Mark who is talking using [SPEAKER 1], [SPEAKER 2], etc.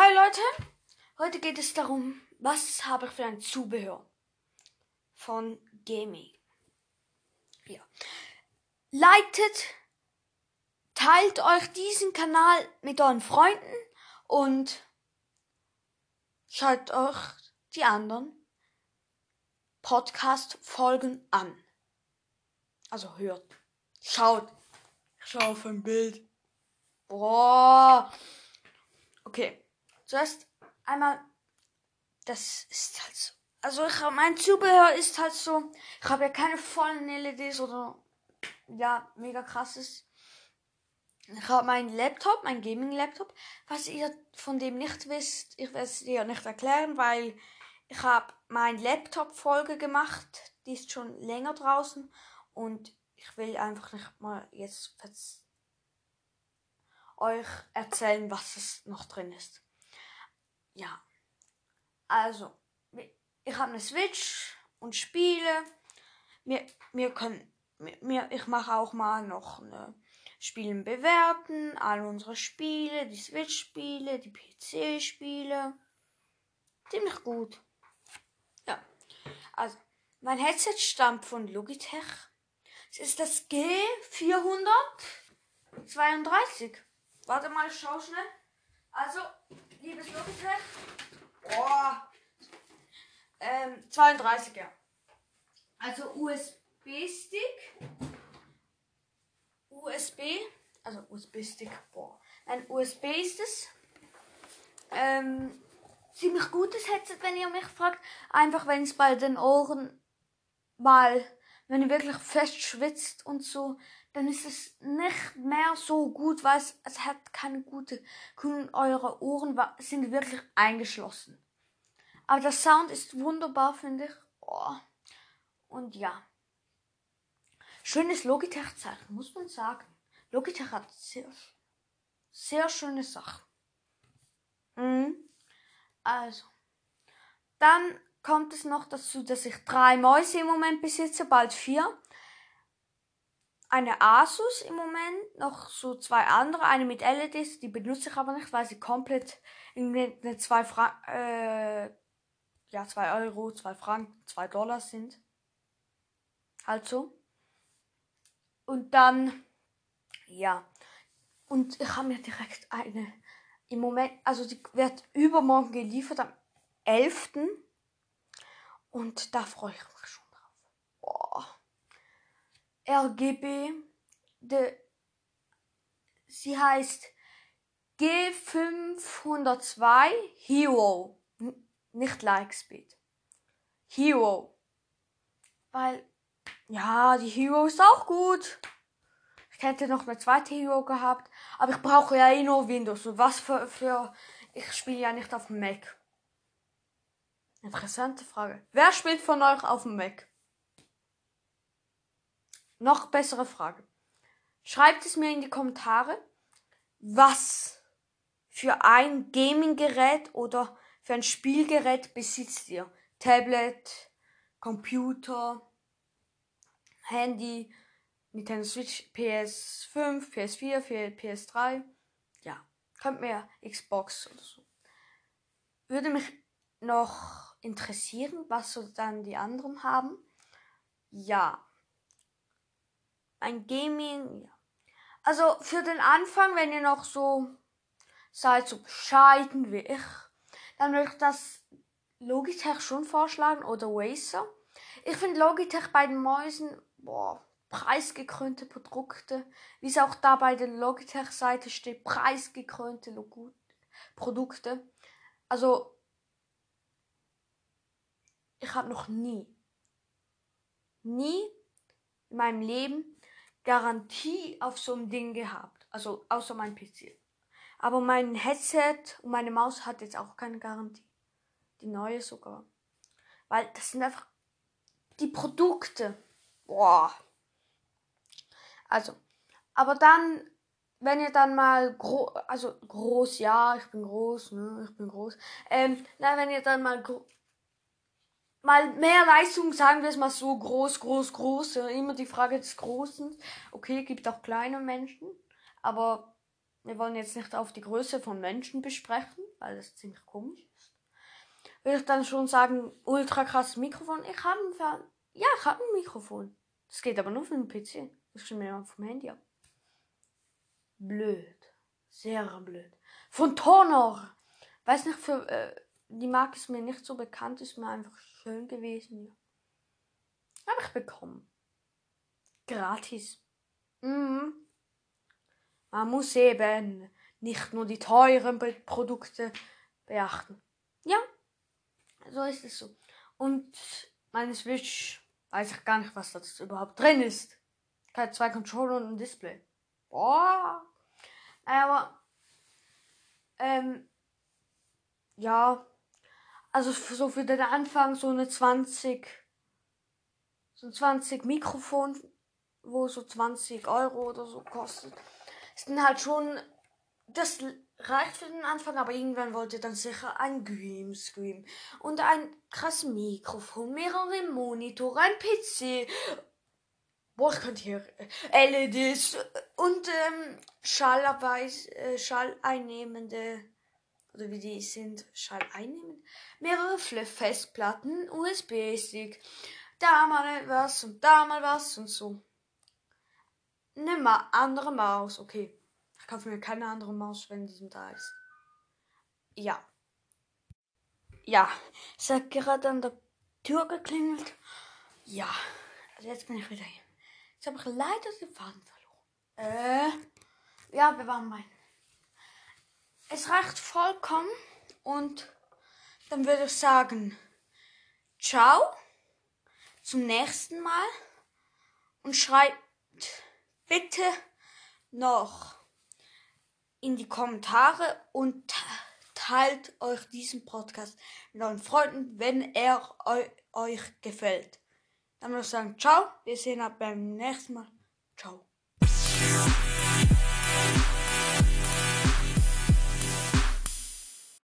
[SPEAKER 1] Hi Leute, heute geht es darum, was habe ich für ein Zubehör von Gaming. Ja. Leitet, teilt euch diesen Kanal mit euren Freunden und schaut euch die anderen Podcast-Folgen an. Also hört, schaut. Ich schaue auf ein Bild. Boah. Okay. Zuerst einmal, das ist halt so. Also ich mein Zubehör ist halt so. Ich habe ja keine vollen LEDs oder ja, mega krasses. Ich habe meinen Laptop, mein Gaming-Laptop. Was ihr von dem nicht wisst, ich werde es dir nicht erklären, weil ich habe mein Laptop-Folge gemacht. Die ist schon länger draußen und ich will einfach nicht mal jetzt euch erzählen, was es noch drin ist ja. Also, ich habe eine Switch und spiele. Wir, wir können, wir, ich mache auch mal noch eine Spielen bewerten, all unsere Spiele, die Switch-Spiele, die PC-Spiele. Ziemlich gut. Ja. Also, mein Headset stammt von Logitech. Es ist das G432. Warte mal, schau schnell. Also, liebes Logitech. Boah. Ähm, 32er. Also USB-Stick. USB. Also USB-Stick. Boah. Ein USB ist es. Ähm, ziemlich gutes Headset, wenn ihr mich fragt. Einfach, wenn es bei den Ohren mal, wenn ihr wirklich fest schwitzt und so, dann ist es nicht mehr so gut, weil es, es hat keine gute Kühlung. Eure Ohren sind wirklich eingeschlossen. Aber der Sound ist wunderbar, finde ich. Oh. Und ja. Schönes Logitech-Zeichen, muss man sagen. Logitech hat sehr, sehr schöne Sachen. Mhm. Also. Dann kommt es noch dazu, dass ich drei Mäuse im Moment besitze, bald vier eine Asus im Moment, noch so zwei andere, eine mit LEDs, die benutze ich aber nicht, weil sie komplett in eine zwei Franken, äh, ja, zwei Euro, zwei Franken, zwei Dollar sind. Halt so. Und dann, ja. Und ich habe mir direkt eine, im Moment, also die wird übermorgen geliefert am 11. Und da freue ich mich schon drauf. Boah. RGB. De, sie heißt G502 Hero. Nicht Lightspeed. Hero. Weil, ja, die Hero ist auch gut. Ich hätte noch eine zweite Hero gehabt. Aber ich brauche ja eh nur Windows. Und was für, für, ich spiele ja nicht auf dem Mac. Interessante Frage. Wer spielt von euch auf dem Mac? Noch bessere Frage. Schreibt es mir in die Kommentare, was für ein Gaming-Gerät oder für ein Spielgerät besitzt ihr? Tablet, Computer, Handy, Nintendo Switch, PS5, PS4, PS3. Ja, könnt mir Xbox oder so. Würde mich noch interessieren, was so dann die anderen haben. Ja, ein Gaming, ja. Also für den Anfang, wenn ihr noch so seid, so bescheiden wie ich, dann würde ich das Logitech schon vorschlagen oder Razer. Ich finde Logitech bei den Mäusen, boah, preisgekrönte Produkte, wie es auch da bei der Logitech-Seite steht, preisgekrönte Logo Produkte. Also, ich habe noch nie, nie in meinem Leben Garantie auf so ein Ding gehabt. Also außer mein PC. Aber mein Headset und meine Maus hat jetzt auch keine Garantie. Die neue sogar. Weil das sind einfach die Produkte. Boah. Also, aber dann, wenn ihr dann mal groß, also groß, ja, ich bin groß, ne, ich bin groß. Ähm, na, wenn ihr dann mal mal mehr Leistung, sagen wir es mal so, groß, groß, groß. Immer die Frage des Großen. Okay, gibt auch kleine Menschen, aber wir wollen jetzt nicht auf die Größe von Menschen besprechen. weil das ziemlich komisch ist. Würde ich dann schon sagen, ultra krasses Mikrofon. Ich habe ein, Fer ja, ich habe ein Mikrofon. Das geht aber nur für den PC. Das stimmt mir vom Handy ab. Blöd. Sehr blöd. Von Tonor. Weiß nicht, für äh, die Marke ist mir nicht so bekannt, ist mir einfach schön gewesen. Habe ich bekommen. Gratis. Mhm. Man muss eben nicht nur die teuren Produkte beachten. Ja, so ist es so. Und meine Switch weiß ich gar nicht, was da überhaupt drin ist. Keine zwei Controller und ein Display. Boah. Aber, ähm, ja, also so für den Anfang so eine 20, so ein 20 Mikrofon, wo so 20 Euro oder so kostet. Ist dann halt schon, das reicht für den Anfang, aber irgendwann wollte dann sicher ein Greenscreen und ein krasses Mikrofon, mehrere Monitore, ein PC. Boah, ich könnte hier LEDs und ähm, Schallabweis, äh, Schalleinnehmende oder wie die sind, Schalleinnehmend. Mehrere Festplatten, USB-Stick, da mal was und da mal was und so. Eine Ma andere Maus, okay kaufe mir keine andere Maus, wenn diesem da ist. Ja. Ja, es hat gerade an der Tür geklingelt. Ja, also jetzt bin ich wieder hier. Jetzt habe ich leider den Faden verloren. Äh, ja, wir waren mein. Es reicht vollkommen und dann würde ich sagen, ciao, zum nächsten Mal und schreibt bitte noch in die Kommentare und teilt euch diesen Podcast mit euren Freunden, wenn er euch gefällt. Dann würde ich sagen, ciao, wir sehen uns beim nächsten Mal. Ciao.